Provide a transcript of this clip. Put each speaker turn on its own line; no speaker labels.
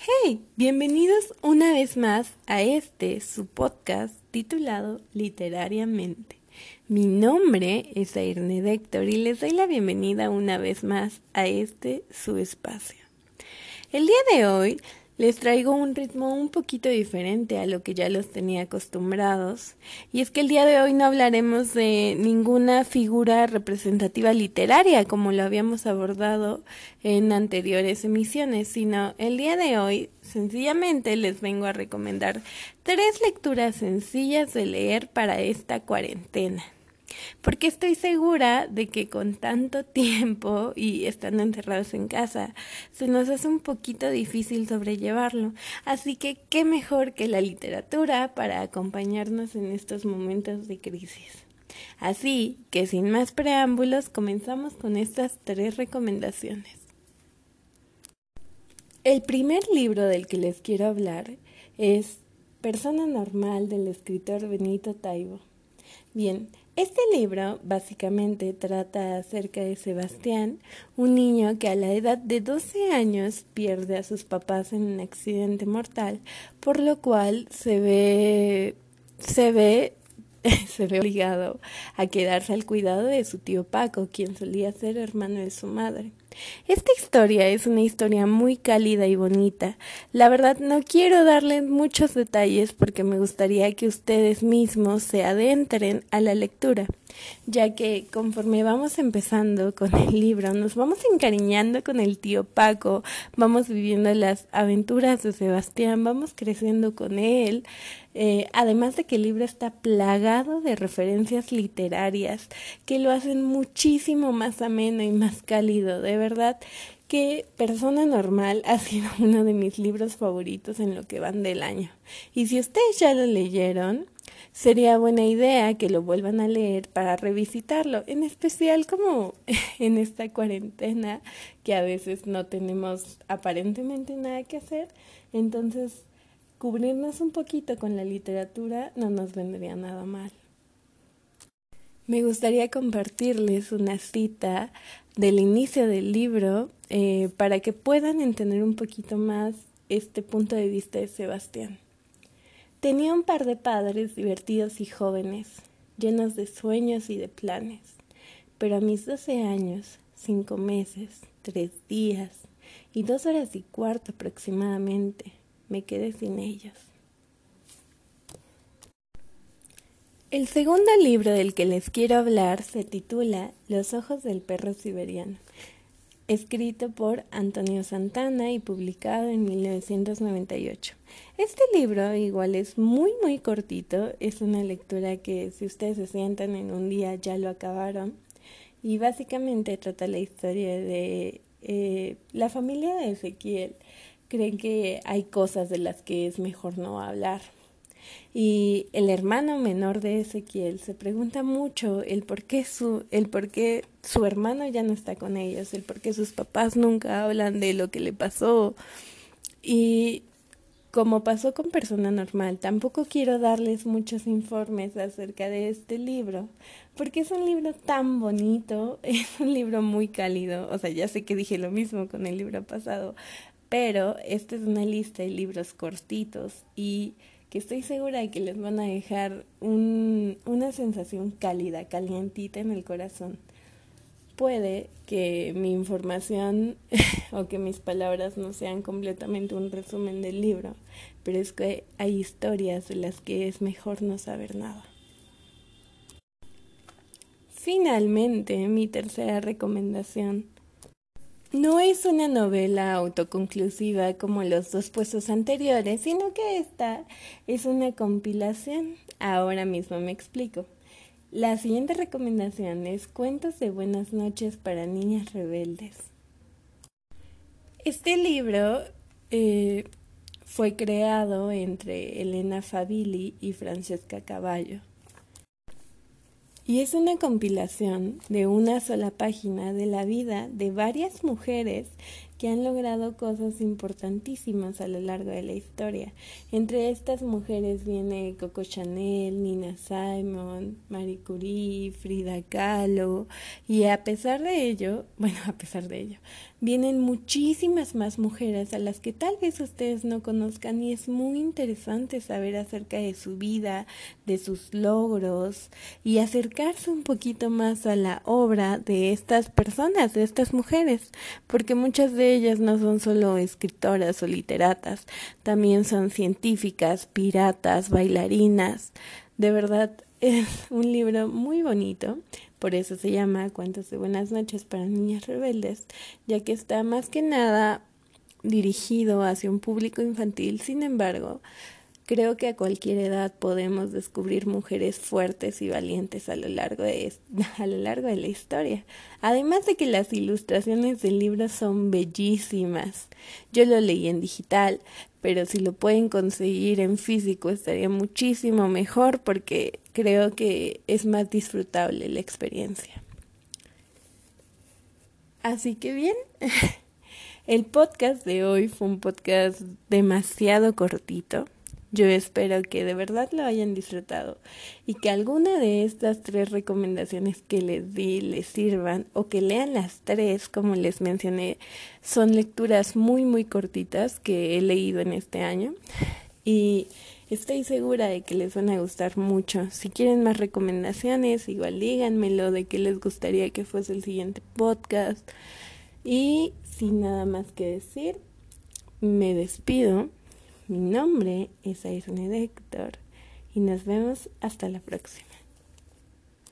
Hey, bienvenidos una vez más a este su podcast titulado Literariamente. Mi nombre es Airne Déctor y les doy la bienvenida una vez más a este su espacio. El día de hoy les traigo un ritmo un poquito diferente a lo que ya los tenía acostumbrados. Y es que el día de hoy no hablaremos de ninguna figura representativa literaria como lo habíamos abordado en anteriores emisiones, sino el día de hoy sencillamente les vengo a recomendar tres lecturas sencillas de leer para esta cuarentena porque estoy segura de que con tanto tiempo y estando encerrados en casa, se nos hace un poquito difícil sobrellevarlo. Así que qué mejor que la literatura para acompañarnos en estos momentos de crisis. Así que sin más preámbulos, comenzamos con estas tres recomendaciones. El primer libro del que les quiero hablar es Persona Normal del escritor Benito Taibo. Bien, este libro básicamente trata acerca de Sebastián, un niño que a la edad de 12 años pierde a sus papás en un accidente mortal, por lo cual se ve se ve se ve obligado a quedarse al cuidado de su tío Paco, quien solía ser hermano de su madre. Esta historia es una historia muy cálida y bonita. La verdad no quiero darles muchos detalles porque me gustaría que ustedes mismos se adentren a la lectura, ya que conforme vamos empezando con el libro, nos vamos encariñando con el tío Paco, vamos viviendo las aventuras de Sebastián, vamos creciendo con él, eh, además de que el libro está plagado de referencias literarias que lo hacen muchísimo más ameno y más cálido. De verdad que Persona Normal ha sido uno de mis libros favoritos en lo que van del año. Y si ustedes ya lo leyeron, sería buena idea que lo vuelvan a leer para revisitarlo, en especial como en esta cuarentena que a veces no tenemos aparentemente nada que hacer. Entonces, cubrirnos un poquito con la literatura no nos vendría nada mal. Me gustaría compartirles una cita del inicio del libro eh, para que puedan entender un poquito más este punto de vista de Sebastián. Tenía un par de padres divertidos y jóvenes, llenos de sueños y de planes, pero a mis doce años, cinco meses, tres días y dos horas y cuarto aproximadamente, me quedé sin ellos. El segundo libro del que les quiero hablar se titula Los ojos del perro siberiano, escrito por Antonio Santana y publicado en 1998. Este libro igual es muy muy cortito, es una lectura que si ustedes se sientan en un día ya lo acabaron y básicamente trata la historia de eh, la familia de Ezequiel creen que hay cosas de las que es mejor no hablar. Y el hermano menor de Ezequiel se pregunta mucho el por qué su, el por qué su hermano ya no está con ellos, el por qué sus papás nunca hablan de lo que le pasó. Y como pasó con persona normal, tampoco quiero darles muchos informes acerca de este libro, porque es un libro tan bonito, es un libro muy cálido, o sea, ya sé que dije lo mismo con el libro pasado, pero esta es una lista de libros cortitos y que estoy segura de que les van a dejar un, una sensación cálida, calientita en el corazón. Puede que mi información o que mis palabras no sean completamente un resumen del libro, pero es que hay historias de las que es mejor no saber nada. Finalmente, mi tercera recomendación no es una novela autoconclusiva como los dos puestos anteriores, sino que esta es una compilación. Ahora mismo me explico. La siguiente recomendación es Cuentos de Buenas noches para Niñas Rebeldes. Este libro eh, fue creado entre Elena Fabili y Francesca Caballo y es una compilación de una sola página de la vida de varias mujeres que han logrado cosas importantísimas a lo largo de la historia. Entre estas mujeres viene Coco Chanel, Nina Simon, Marie Curie, Frida Kahlo y a pesar de ello, bueno, a pesar de ello, vienen muchísimas más mujeres a las que tal vez ustedes no conozcan y es muy interesante saber acerca de su vida, de sus logros y acercarse un poquito más a la obra de estas personas, de estas mujeres, porque muchas de ellas no son solo escritoras o literatas, también son científicas, piratas, bailarinas. De verdad, es un libro muy bonito, por eso se llama Cuentos de Buenas noches para Niñas Rebeldes, ya que está más que nada dirigido hacia un público infantil, sin embargo, Creo que a cualquier edad podemos descubrir mujeres fuertes y valientes a lo largo de, a lo largo de la historia. Además de que las ilustraciones del libro son bellísimas. Yo lo leí en digital, pero si lo pueden conseguir en físico estaría muchísimo mejor porque creo que es más disfrutable la experiencia. Así que bien, el podcast de hoy fue un podcast demasiado cortito yo espero que de verdad lo hayan disfrutado y que alguna de estas tres recomendaciones que les di les sirvan o que lean las tres, como les mencioné, son lecturas muy muy cortitas que he leído en este año y estoy segura de que les van a gustar mucho. Si quieren más recomendaciones, igual díganmelo de qué les gustaría que fuese el siguiente podcast. Y sin nada más que decir, me despido. Mi nombre es Aisne Héctor y nos vemos hasta la próxima.